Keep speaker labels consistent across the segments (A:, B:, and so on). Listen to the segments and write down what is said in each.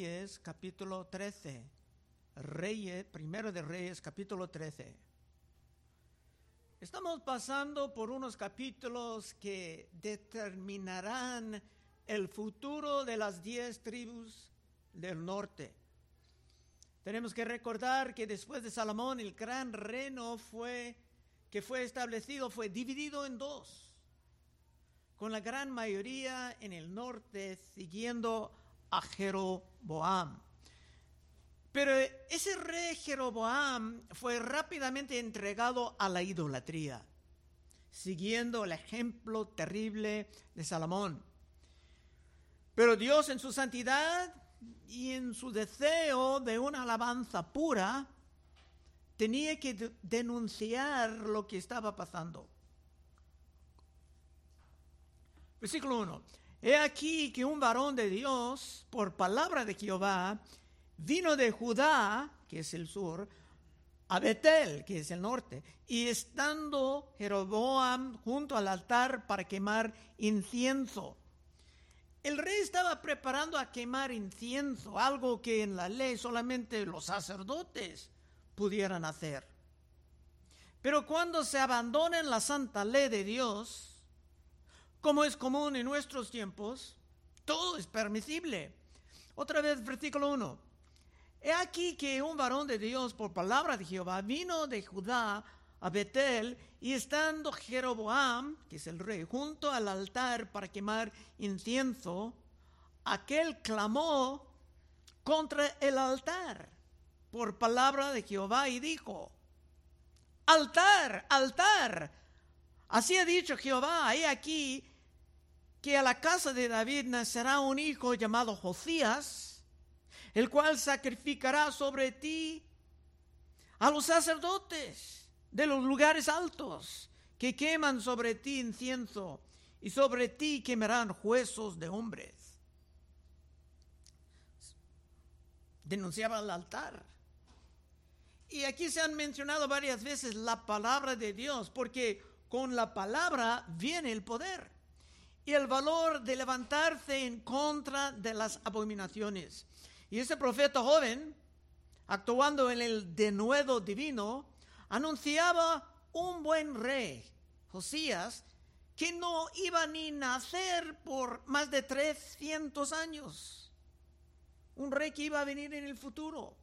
A: Reyes, capítulo 13. Reyes, primero de Reyes, capítulo 13. Estamos pasando por unos capítulos que determinarán el futuro de las diez tribus del norte. Tenemos que recordar que después de Salomón el gran reino fue que fue establecido fue dividido en dos, con la gran mayoría en el norte siguiendo a Jeroboam. Pero ese rey Jeroboam fue rápidamente entregado a la idolatría, siguiendo el ejemplo terrible de Salomón. Pero Dios en su santidad y en su deseo de una alabanza pura, tenía que denunciar lo que estaba pasando. Versículo 1. He aquí que un varón de Dios, por palabra de Jehová, vino de Judá, que es el sur, a Betel, que es el norte, y estando Jeroboam junto al altar para quemar incienso. El rey estaba preparando a quemar incienso, algo que en la ley solamente los sacerdotes pudieran hacer. Pero cuando se abandona en la santa ley de Dios, como es común en nuestros tiempos, todo es permisible. Otra vez, versículo 1. He aquí que un varón de Dios, por palabra de Jehová, vino de Judá a Betel, y estando Jeroboam, que es el rey, junto al altar para quemar incienso, aquel clamó contra el altar por palabra de Jehová y dijo, altar, altar, así ha dicho Jehová, he aquí que a la casa de David nacerá un hijo llamado Josías, el cual sacrificará sobre ti a los sacerdotes de los lugares altos que queman sobre ti incienso y sobre ti quemarán huesos de hombres. Denunciaba al altar. Y aquí se han mencionado varias veces la palabra de Dios, porque con la palabra viene el poder y el valor de levantarse en contra de las abominaciones. Y ese profeta joven, actuando en el denuedo divino, anunciaba un buen rey, Josías, que no iba ni nacer por más de 300 años. Un rey que iba a venir en el futuro.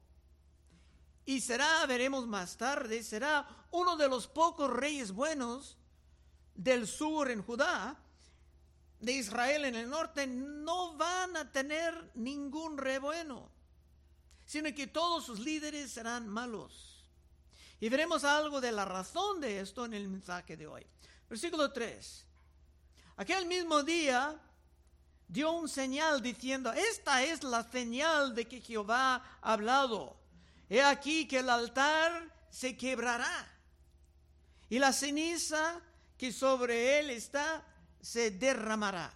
A: Y será, veremos más tarde, será uno de los pocos reyes buenos del sur en Judá de Israel en el norte no van a tener ningún rebueno, sino que todos sus líderes serán malos. Y veremos algo de la razón de esto en el mensaje de hoy. Versículo 3. Aquel mismo día dio un señal diciendo, esta es la señal de que Jehová ha hablado. He aquí que el altar se quebrará y la ceniza que sobre él está se derramará.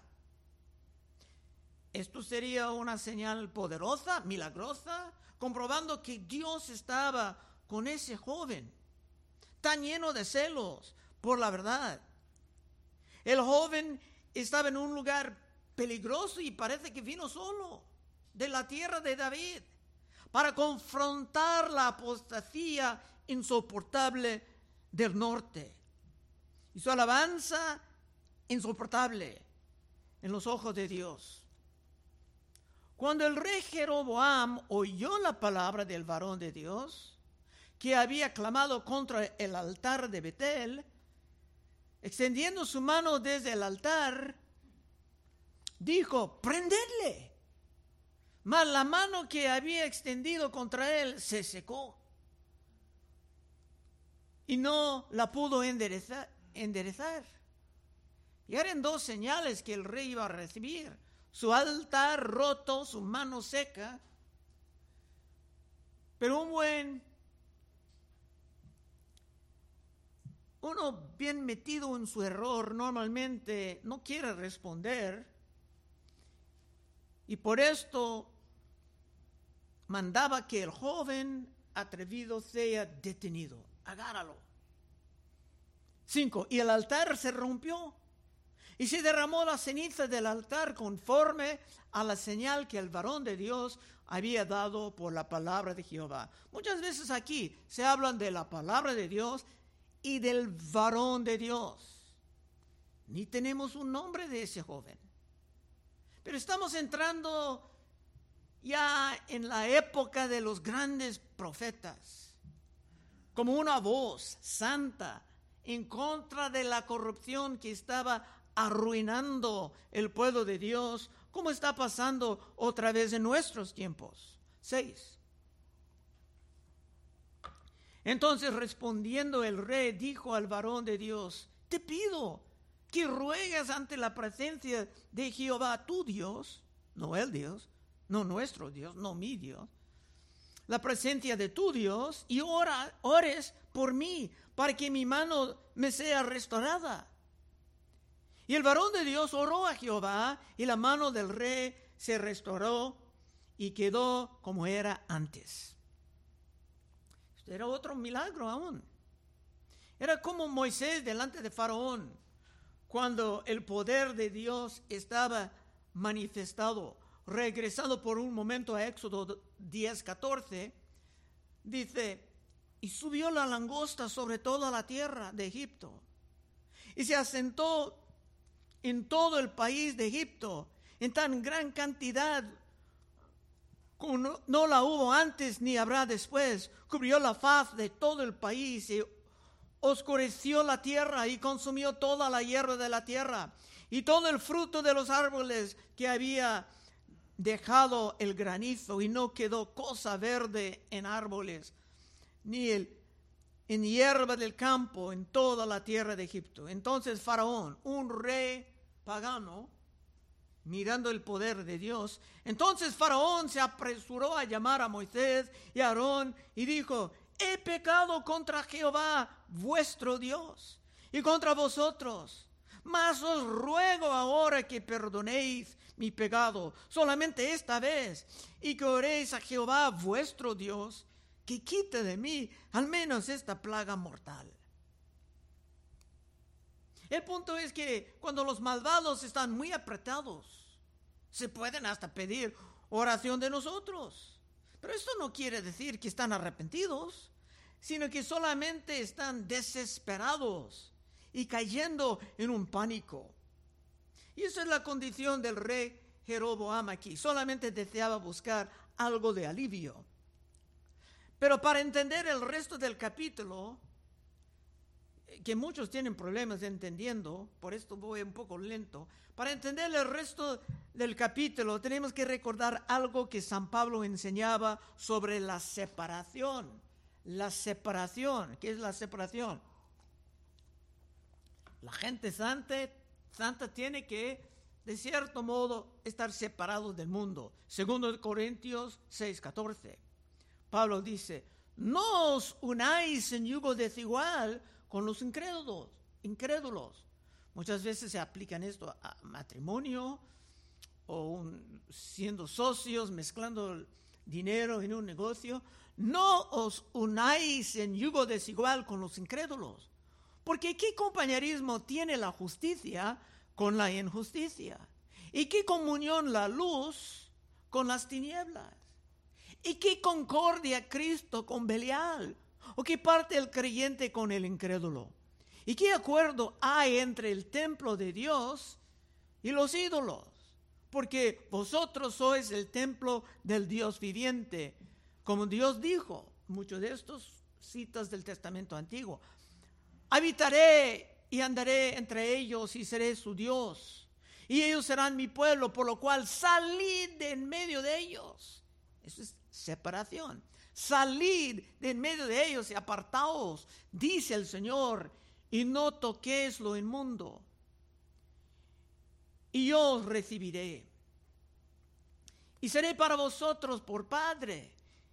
A: Esto sería una señal poderosa, milagrosa, comprobando que Dios estaba con ese joven, tan lleno de celos por la verdad. El joven estaba en un lugar peligroso y parece que vino solo de la tierra de David para confrontar la apostasía insoportable del norte. Y su alabanza insoportable en los ojos de Dios. Cuando el rey Jeroboam oyó la palabra del varón de Dios, que había clamado contra el altar de Betel, extendiendo su mano desde el altar, dijo, prendedle. Mas la mano que había extendido contra él se secó y no la pudo enderezar. enderezar. Y eran dos señales que el rey iba a recibir. Su altar roto, su mano seca. Pero un buen, uno bien metido en su error normalmente no quiere responder. Y por esto mandaba que el joven atrevido sea detenido. Agárralo. Cinco. Y el altar se rompió Y se derramó la ceniza del altar conforme a la señal que el varón de Dios había dado por la palabra de Jehová. Muchas veces aquí se hablan de la palabra de Dios y del varón de Dios. Ni tenemos un nombre de ese joven. Pero estamos entrando ya en la época de los grandes profetas, como una voz santa en contra de la corrupción que estaba arruinando el pueblo de Dios, como está pasando otra vez en nuestros tiempos. Seis. Entonces respondiendo el rey dijo al varón de Dios, te pido que ruegas ante la presencia de Jehová tu Dios, no el Dios, no nuestro Dios, no mi Dios, la presencia de tu Dios y ora, ores por mí para que mi mano me sea restaurada. Y el varón de Dios oró a Jehová y la mano del rey se restauró y quedó como era antes. Este era otro milagro aún. Era como Moisés delante de Faraón, cuando el poder de Dios estaba manifestado regresando por un momento a Éxodo 10, 14, dice, y subió la langosta sobre toda la tierra de Egipto, y se asentó en todo el país de Egipto, en tan gran cantidad como no, la hubo antes ni habrá después, cubrió la faz de todo el país y oscureció la tierra y consumió toda la hierba de la tierra y todo el fruto de los árboles que había dejado el granizo y no quedó cosa verde en árboles, ni el, en hierba del campo en toda la tierra de Egipto. Entonces Faraón, un rey pagano, mirando el poder de Dios, entonces Faraón se apresuró a llamar a Moisés y a Aarón y dijo, he pecado contra Jehová, vuestro Dios, y contra vosotros. Mas os ruego ahora que perdonéis mi pecado solamente esta vez y que oréis a Jehová vuestro Dios que quite de mí al menos esta plaga mortal. El punto es que cuando los malvados están muy apretados, se pueden hasta pedir oración de nosotros. Pero esto no quiere decir que están arrepentidos, sino que solamente están desesperados y cayendo en un pánico. Y esa es la condición del rey Jeroboam aquí. Solamente deseaba buscar algo de alivio. Pero para entender el resto del capítulo, que muchos tienen problemas entendiendo, por esto voy un poco lento, para entender el resto del capítulo tenemos que recordar algo que San Pablo enseñaba sobre la separación. La separación, ¿qué es la separación? La gente santa santa tiene que, de cierto modo, estar separados del mundo. Segundo Corintios 6:14. Pablo dice, no os unáis en yugo desigual con los incrédulos, incrédulos. Muchas veces se aplican esto a matrimonio o siendo socios, mezclando dinero en un negocio. No os unáis en yugo desigual con los incrédulos. Porque ¿qué compañerismo tiene la justicia con la injusticia? ¿Y qué comunión la luz con las tinieblas? ¿Y qué concordia Cristo con Belial? ¿O qué parte el creyente con el incrédulo? ¿Y qué acuerdo hay entre el templo de Dios y los ídolos? Porque vosotros sois el templo del Dios viviente, como Dios dijo, muchos de estos citas del Testamento Antiguo. Habitaré y andaré entre ellos y seré su Dios. Y ellos serán mi pueblo, por lo cual salid de en medio de ellos. Eso es separación. Salid de en medio de ellos y apartaos, dice el Señor, y no toquéis lo inmundo. Y yo os recibiré. Y seré para vosotros por Padre,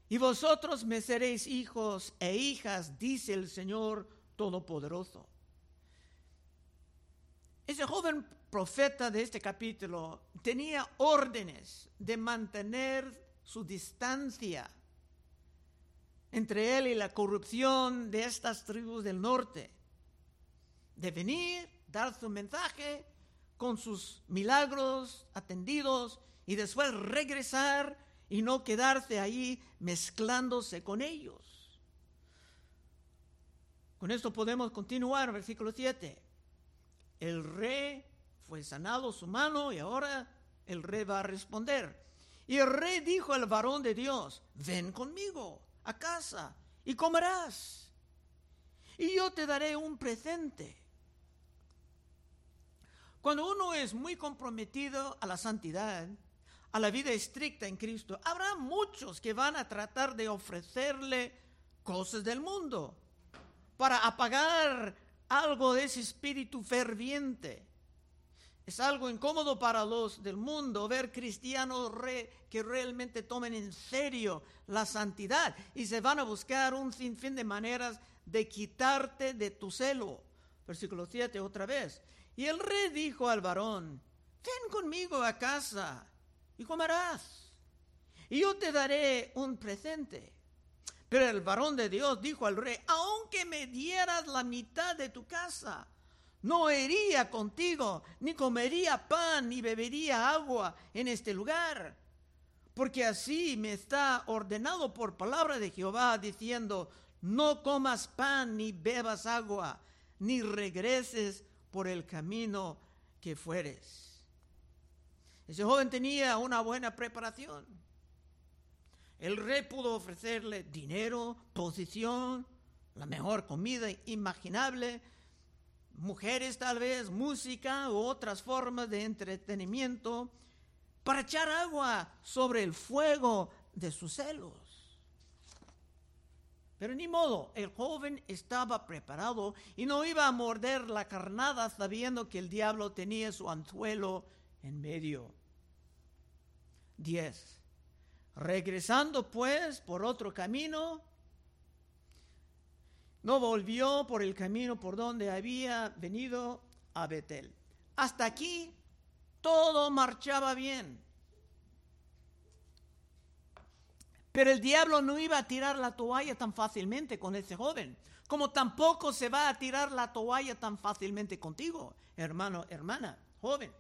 A: y vosotros me seréis hijos e hijas, dice el Señor Todopoderoso. Ese joven profeta de este capítulo tenía órdenes de mantener su distancia entre él y la corrupción de estas tribus del norte, de venir, dar su mensaje, con sus milagros atendidos y después regresar y no quedarse ahí mezclándose con ellos. Con esto podemos continuar, versículo 7. El rey fue sanado su mano y ahora el rey va a responder. Y el rey dijo al varón de Dios, ven conmigo a casa y comerás. Y yo te daré un presente. Cuando uno es muy comprometido a la santidad, a la vida estricta en Cristo, habrá muchos que van a tratar de ofrecerle cosas del mundo para apagar algo de ese espíritu ferviente. Es algo incómodo para los del mundo ver cristianos que realmente tomen en serio la santidad y se van a buscar un sinfín de maneras de quitarte de tu celo. Versículo 7 otra vez. Y el rey dijo al varón, ven conmigo a casa y comerás, y yo te daré un presente. Pero el varón de Dios dijo al rey, aunque me dieras la mitad de tu casa, no iría contigo, ni comería pan, ni bebería agua en este lugar. Porque así me está ordenado por palabra de Jehová, diciendo, no comas pan, ni bebas agua, ni regreses por el camino que fueres. Ese joven tenía una buena preparación el rey pudo ofrecerle dinero, posición, la mejor comida imaginable, mujeres tal vez, música u otras formas de entretenimiento para echar agua sobre el fuego de sus celos. Pero ni modo, el joven estaba preparado y no iba a morder la carnada sabiendo que el diablo tenía su anzuelo en medio. 10. Regresando pues por otro camino, no volvió por el camino por donde había venido a Betel. Hasta aquí todo marchaba bien. Pero el diablo no iba a tirar la toalla tan fácilmente con ese joven, como tampoco se va a tirar la toalla tan fácilmente contigo, hermano, hermana, joven.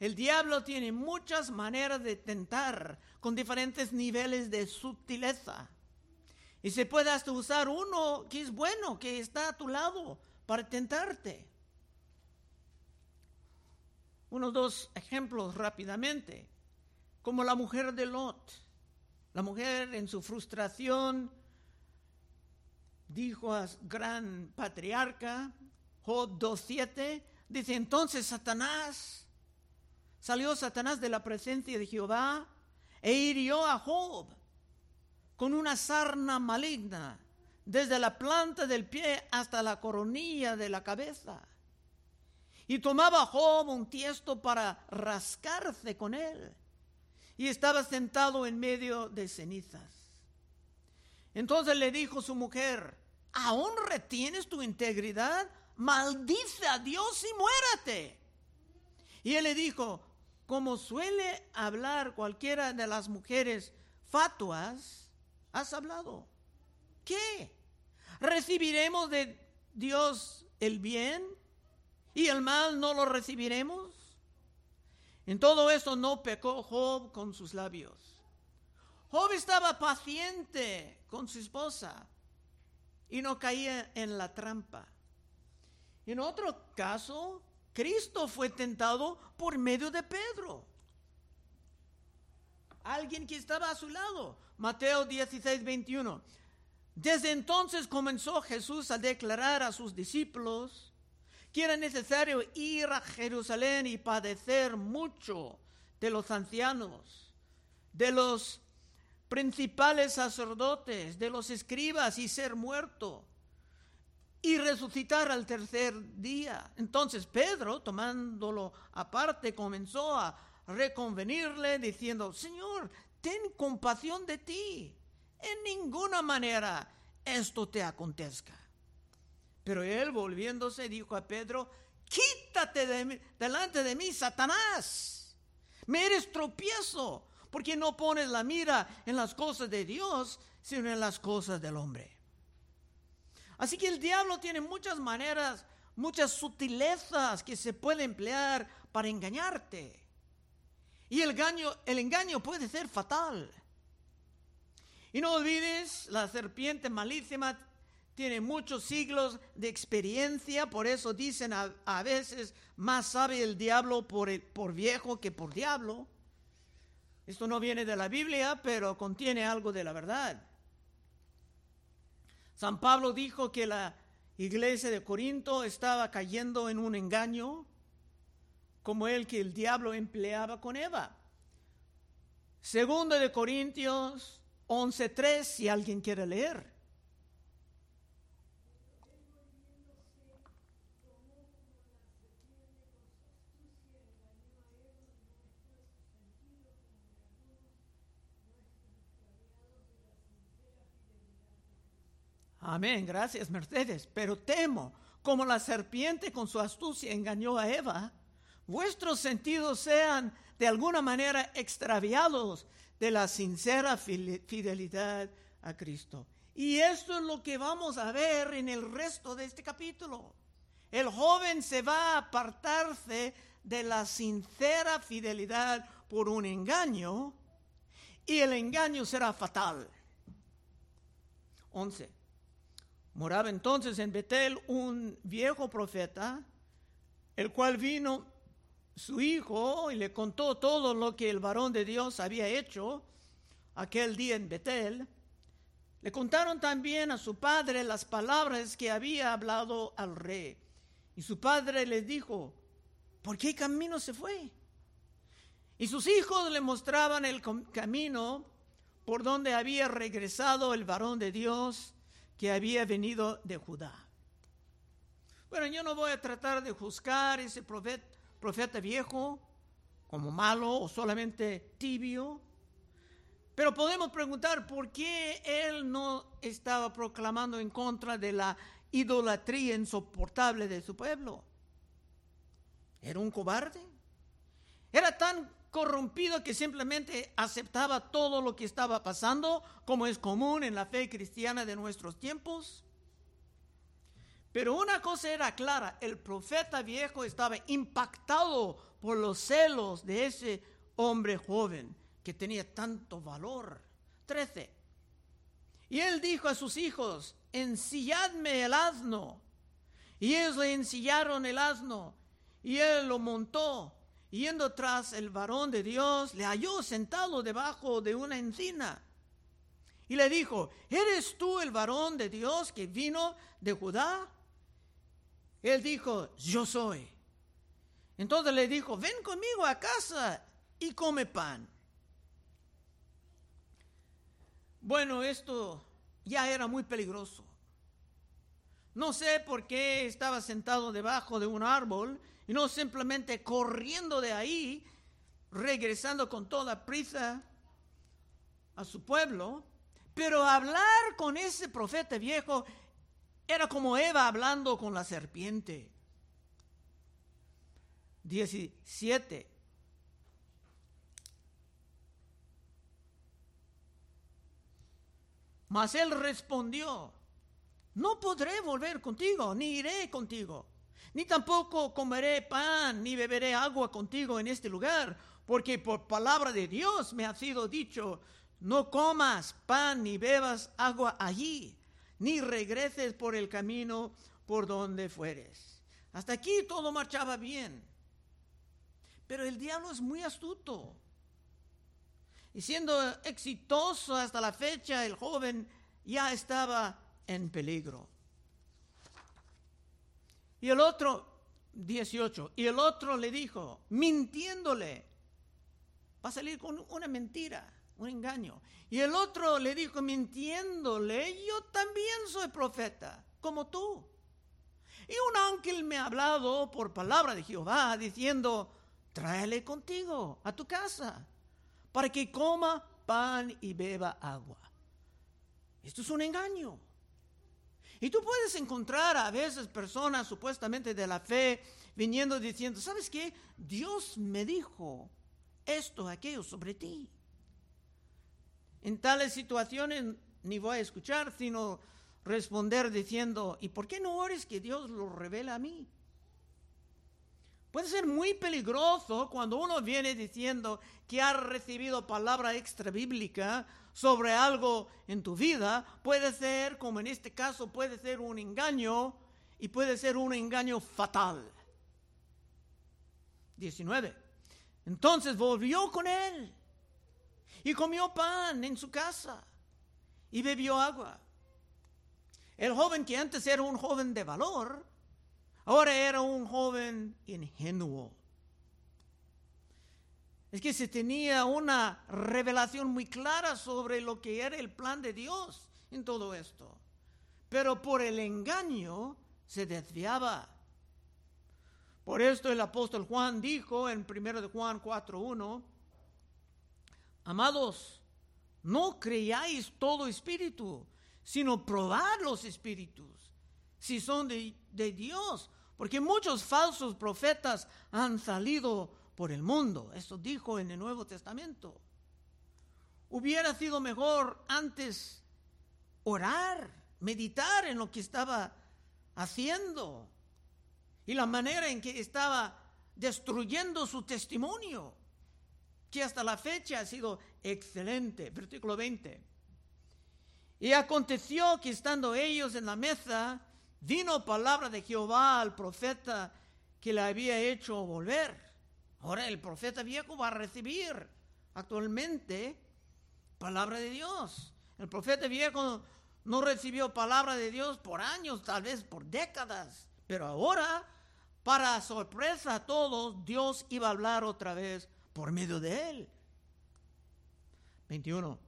A: El diablo tiene muchas maneras de tentar con diferentes niveles de sutileza. Y se puede hasta usar uno que es bueno, que está a tu lado para tentarte. Unos dos ejemplos rápidamente, como la mujer de Lot. La mujer en su frustración dijo a gran patriarca, Job 2.7, dice entonces Satanás salió Satanás de la presencia de Jehová e hirió a Job con una sarna maligna, desde la planta del pie hasta la coronilla de la cabeza. Y tomaba Job un tiesto para rascarse con él, y estaba sentado en medio de cenizas. Entonces le dijo su mujer, ¿aún retienes tu integridad? Maldice a Dios y muérate. Y él le dijo, como suele hablar cualquiera de las mujeres fatuas, has hablado. ¿Qué? ¿Recibiremos de Dios el bien y el mal no lo recibiremos? En todo esto no pecó Job con sus labios. Job estaba paciente con su esposa y no caía en la trampa. En otro caso, Cristo fue tentado por medio de Pedro. Alguien que estaba a su lado. Mateo 16, 21. Desde entonces comenzó Jesús a declarar a sus discípulos que era necesario ir a Jerusalén y padecer mucho de los ancianos, de los principales sacerdotes, de los escribas y ser muerto y resucitar al tercer día. Entonces Pedro, tomándolo aparte, comenzó a reconvenirle diciendo, Señor, ten compasión de ti. En ninguna manera esto te acontezca. Pero él volviéndose dijo a Pedro, quítate de delante de mí, Satanás. Me eres tropiezo, porque no pones la mira en las cosas de Dios, sino en las cosas del hombre. Así que el diablo tiene muchas maneras, muchas sutilezas que se puede emplear para engañarte. Y el engaño, el engaño puede ser fatal. Y no olvides, la serpiente malísima tiene muchos siglos de experiencia, por eso dicen a, veces más sabe el diablo por, por viejo que por diablo. Esto no viene de la Biblia, pero contiene algo de la verdad. San Pablo dijo que la iglesia de Corinto estaba cayendo en un engaño como el que el diablo empleaba con Eva. Segundo de Corintios 11.3, si alguien quiere leer. Amén, gracias Mercedes. Pero temo, como la serpiente con su astucia engañó a Eva, vuestros sentidos sean de alguna manera extraviados de la sincera fidelidad a Cristo. Y esto es lo que vamos a ver en el resto de este capítulo. El joven se va a apartarse de la sincera fidelidad por un engaño y el engaño será fatal. 11. Moraba entonces en Betel un viejo profeta, el cual vino su hijo y le contó todo lo que el varón de Dios había hecho aquel día en Betel. Le contaron también a su padre las palabras que había hablado al rey. Y su padre le dijo, ¿por qué camino se fue? Y sus hijos le mostraban el camino por donde había regresado el varón de Dios que había venido de Judá. Bueno, yo no voy a tratar de juzgar ese profeta, profeta viejo como malo o solamente tibio, pero podemos preguntar por qué él no estaba proclamando en contra de la idolatría insoportable de su pueblo. ¿Era un cobarde? ¿Era tan corrompido que simplemente aceptaba todo lo que estaba pasando, como es común en la fe cristiana de nuestros tiempos. Pero una cosa era clara, el profeta viejo estaba impactado por los celos de ese hombre joven que tenía tanto valor. 13. Y él dijo a sus hijos, ensilladme el asno. Y ellos le ensillaron el asno y él lo montó yendo tras el varón de Dios, le halló sentado debajo de una encina. Y le dijo, ¿eres tú el varón de Dios que vino de Judá? Él dijo, yo soy. Entonces le dijo, ven conmigo a casa y come pan. Bueno, esto ya era muy peligroso. No sé por qué estaba sentado debajo de un árbol y no simplemente corriendo de ahí, regresando con toda prisa a su pueblo, pero hablar con ese profeta viejo era como Eva hablando con la serpiente. 17. Mas él respondió, no podré volver contigo, ni iré contigo ni tampoco comeré pan ni beberé agua contigo en este lugar, porque por palabra de Dios me ha sido dicho, no comas pan ni bebas agua allí, ni regreses por el camino por donde fueres. Hasta aquí todo marchaba bien. Pero el diablo es muy astuto. Y siendo exitoso hasta la fecha, el joven ya estaba en peligro. Y el otro, 18, y el otro le dijo, mintiéndole, va a salir con una mentira, un engaño. Y el otro le dijo, mintiéndole, yo también soy profeta, como tú. Y un ángel me ha hablado por palabra de Jehová, diciendo, tráele contigo a tu casa, para que coma pan y beba agua. Esto es un engaño. Y tú puedes encontrar a veces personas supuestamente de la fe viniendo diciendo, ¿sabes qué? Dios me dijo esto, aquello sobre ti. En tales situaciones ni voy a escuchar, sino responder diciendo, ¿y por qué no ores que Dios lo revela a mí? Puede ser muy peligroso cuando uno viene diciendo que ha recibido palabra extra bíblica sobre algo en tu vida. Puede ser, como en este caso, puede ser un engaño y puede ser un engaño fatal. 19. Entonces volvió con él y comió pan en su casa y bebió agua. El joven que antes era un joven de valor, ahora era un joven ingenuo. Es que se tenía una revelación muy clara sobre lo que era el plan de Dios en todo esto. Pero por el engaño se desviaba. Por esto el apóstol Juan dijo en 1 de Juan 4.1, Amados, no creáis todo espíritu, sino probad los espíritus, si son de, de Dios, porque muchos falsos profetas han salido por el mundo. Eso dijo en el Nuevo Testamento. Hubiera sido mejor antes orar, meditar en lo que estaba haciendo y la manera en que estaba destruyendo su testimonio, que hasta la fecha ha sido excelente. Versículo 20. Y aconteció que estando ellos en la mesa, vino palabra de Jehová al profeta que le había hecho volver. Ahora el profeta viejo va a recibir actualmente palabra de Dios. El profeta viejo no recibió palabra de Dios por años, tal vez por décadas, pero ahora, para sorpresa a todos, Dios iba a hablar otra vez por medio de él. 21.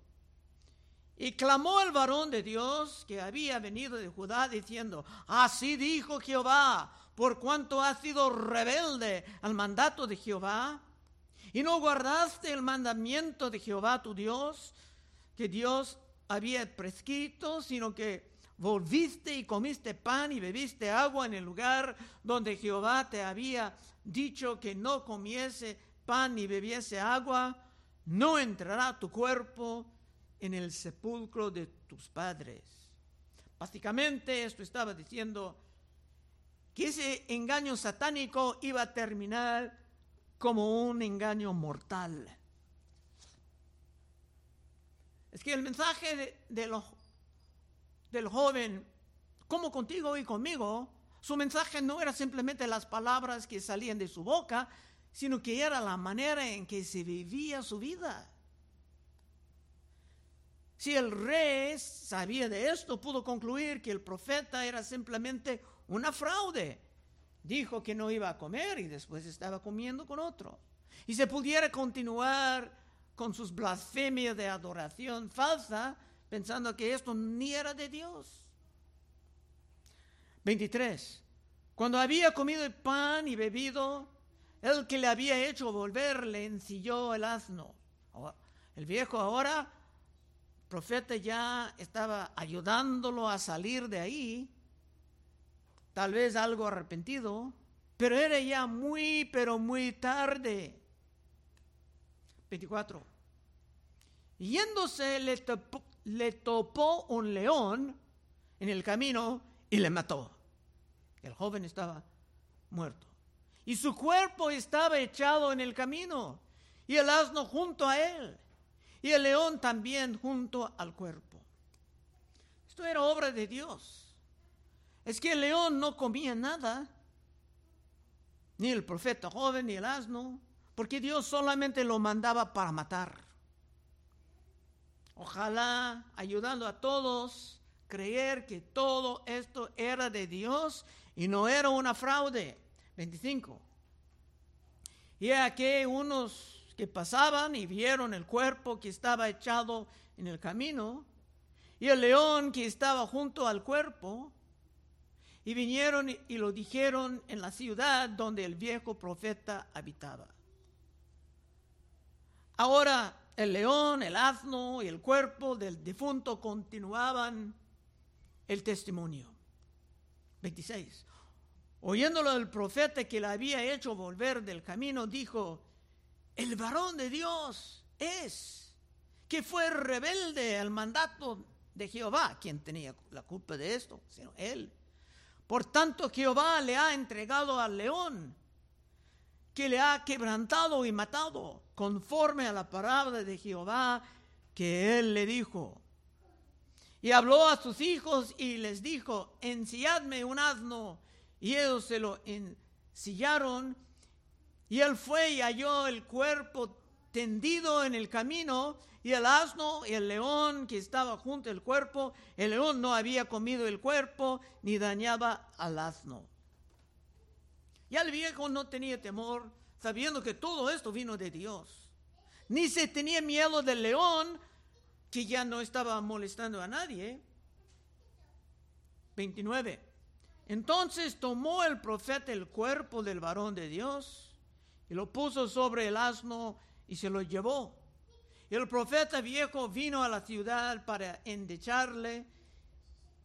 A: Y clamó el varón de Dios que había venido de Judá diciendo, así dijo Jehová, por cuanto has sido rebelde al mandato de Jehová, y no guardaste el mandamiento de Jehová tu Dios, que Dios había prescrito, sino que volviste y comiste pan y bebiste agua en el lugar donde Jehová te había dicho que no comiese pan ni bebiese agua, no entrará tu cuerpo en el sepulcro de tus padres. Básicamente esto estaba diciendo que ese engaño satánico iba a terminar como un engaño mortal. Es que el mensaje de, del joven, como contigo y conmigo, su mensaje no era simplemente las palabras que salían de su boca, sino que era la manera en que se vivía su vida. Si el rey sabía de esto, pudo concluir que el profeta era simplemente una fraude. Dijo que no iba a comer y después estaba comiendo con otro. Y se pudiera continuar con sus blasfemias de adoración falsa, pensando que esto ni era de Dios. 23. Cuando había comido el pan y bebido, el que le había hecho volver le ensilló el asno. El viejo ahora profeta ya estaba ayudándolo a salir de ahí, tal vez algo arrepentido, pero era ya muy, pero muy tarde. 24. Yéndose le topó, le topó un león en el camino y le mató. El joven estaba muerto. Y su cuerpo estaba echado en el camino y el asno junto a él y el león también junto al cuerpo. Esto era obra de Dios. Es que el león no comía nada, ni el profeta joven, ni el asno, porque Dios solamente lo mandaba para matar. Ojalá, ayudando a todos, creer que todo esto era de Dios y no era una fraude. 25. Y aquí unos que pasaban y vieron el cuerpo que estaba echado en el camino y el león que estaba junto al cuerpo y vinieron y lo dijeron en la ciudad donde el viejo profeta habitaba. Ahora el león, el asno y el cuerpo del difunto continuaban el testimonio. 26. Oyéndolo el profeta que le había hecho volver del camino, dijo, el varón de Dios es, que fue rebelde al mandato de Jehová, quien tenía la culpa de esto, sino él. Por tanto, Jehová le ha entregado al león, que le ha quebrantado y matado, conforme a la palabra de Jehová que él le dijo. Y habló a sus hijos y les dijo, ensilladme un asno. Y ellos se lo ensillaron. Y él fue y halló el cuerpo tendido en el camino y el asno y el león que estaba junto al cuerpo, el león no había comido el cuerpo ni dañaba al asno. Ya el viejo no tenía temor, sabiendo que todo esto vino de Dios. Ni se tenía miedo del león, que ya no estaba molestando a nadie. 29. Entonces tomó el profeta el cuerpo del varón de Dios y lo puso sobre el asno y se lo llevó. El profeta viejo vino a la ciudad para endecharle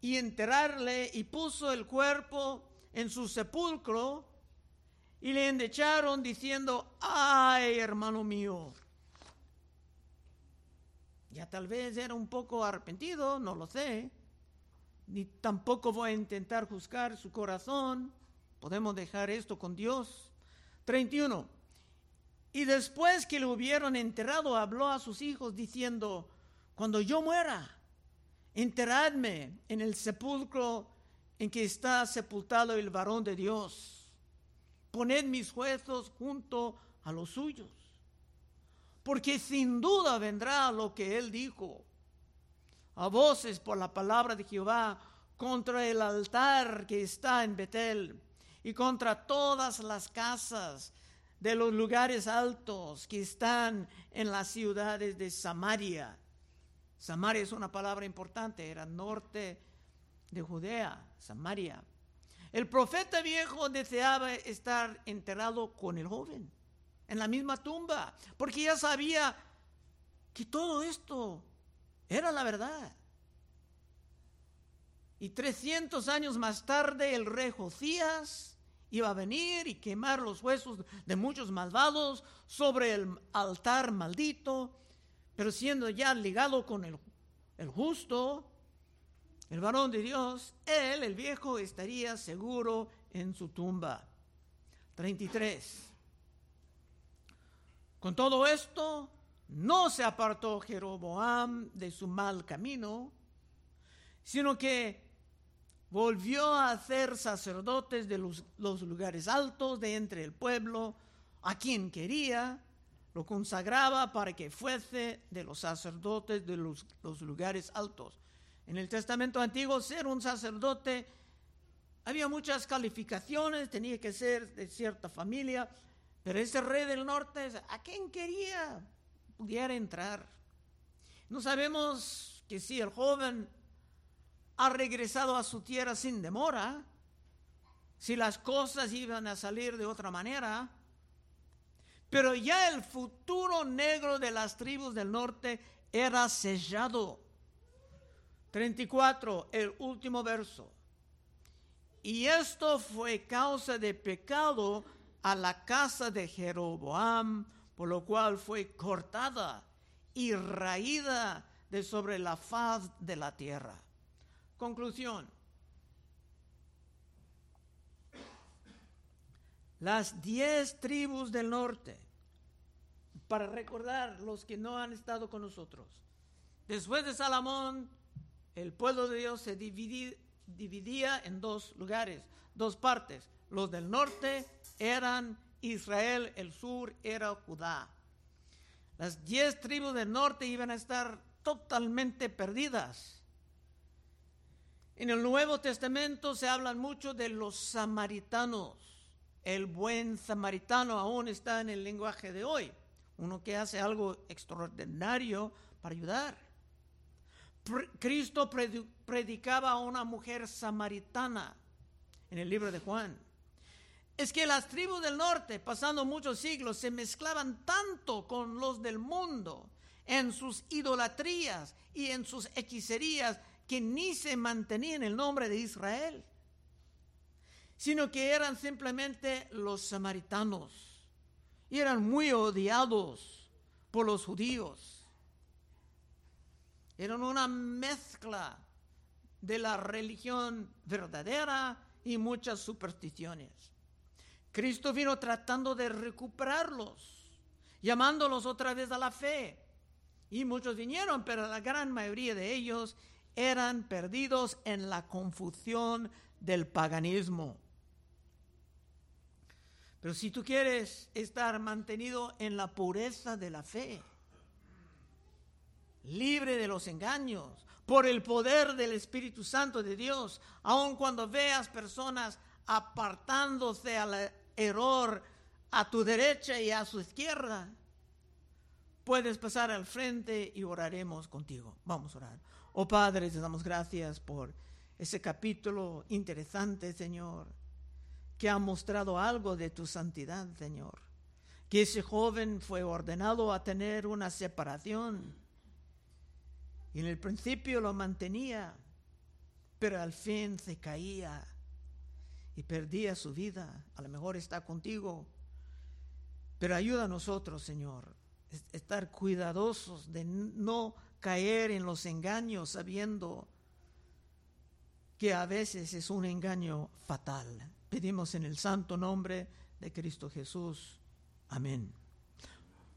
A: y enterrarle y puso el cuerpo en su sepulcro y le endecharon diciendo, ay hermano mío. Ya tal vez era un poco arrepentido, no lo sé. Ni tampoco voy a intentar juzgar su corazón. Podemos dejar esto con Dios. 31. Y después que lo hubieron enterrado, habló a sus hijos diciendo, cuando yo muera, enterradme en el sepulcro en que está sepultado el varón de Dios. Poned mis huesos junto a los suyos, porque sin duda vendrá lo que él dijo. A voces por la palabra de Jehová contra el altar que está en Betel y contra todas las casas de los lugares altos que están en las ciudades de Samaria. Samaria es una palabra importante, era norte de Judea, Samaria. El profeta viejo deseaba estar enterrado con el joven, en la misma tumba, porque ya sabía que todo esto era la verdad. Y 300 años más tarde el rey Josías iba a venir y quemar los huesos de muchos malvados sobre el altar maldito, pero siendo ya ligado con el, el justo, el varón de Dios, él, el viejo, estaría seguro en su tumba. 33. Con todo esto, no se apartó Jeroboam de su mal camino, sino que volvió a hacer sacerdotes de los, lugares altos de entre el pueblo, a quien quería, lo consagraba para que fuese de los sacerdotes de los, los lugares altos. En el Testamento Antiguo, ser un sacerdote había muchas calificaciones, tenía que ser de cierta familia, pero ese rey del norte, ¿a quién quería pudiera entrar? No sabemos que si el joven ha regresado a su tierra sin demora, si las cosas iban a salir de otra manera, pero ya el futuro negro de las tribus del norte era sellado. 34, el último verso. Y esto fue causa de pecado a la casa de Jeroboam, por lo cual fue cortada y raída de sobre la faz de la tierra. Conclusión. Las diez tribus del norte, para recordar los que no han estado con nosotros. Después de Salomón, el pueblo de Dios se dividía, en dos lugares, dos partes. Los del norte eran Israel, el sur era Judá. Las diez tribus del norte iban a estar totalmente perdidas en el Nuevo Testamento se habla mucho de los samaritanos. El buen samaritano aún está en el lenguaje de hoy. Uno que hace algo extraordinario para ayudar. Cristo predicaba a una mujer samaritana en el libro de Juan. Es que las tribus del norte, pasando muchos siglos, se mezclaban tanto con los del mundo en sus idolatrías y en sus hechicerías que ni se mantenían el nombre de Israel, sino que eran simplemente los samaritanos y eran muy odiados por los judíos. Eran una mezcla de la religión verdadera y muchas supersticiones. Cristo vino tratando de recuperarlos, llamándolos otra vez a la fe. Y muchos vinieron, pero la gran mayoría de ellos eran perdidos en la confusión del paganismo. Pero si tú quieres estar mantenido en la pureza de la fe, libre de los engaños, por el poder del Espíritu Santo de Dios, aun cuando veas personas apartándose al error a tu derecha y a su izquierda, puedes pasar al frente y oraremos contigo. Vamos a orar. Oh Padre, te damos gracias por ese capítulo interesante, Señor, que ha mostrado algo de tu santidad, Señor. Que ese joven fue ordenado a tener una separación. Y en el principio lo mantenía, pero al fin se caía y perdía su vida. A lo mejor está contigo. Pero ayuda a nosotros, Señor, estar cuidadosos de no caer en los engaños sabiendo que a veces es un engaño fatal. Pedimos en el santo nombre de Cristo Jesús. Amén.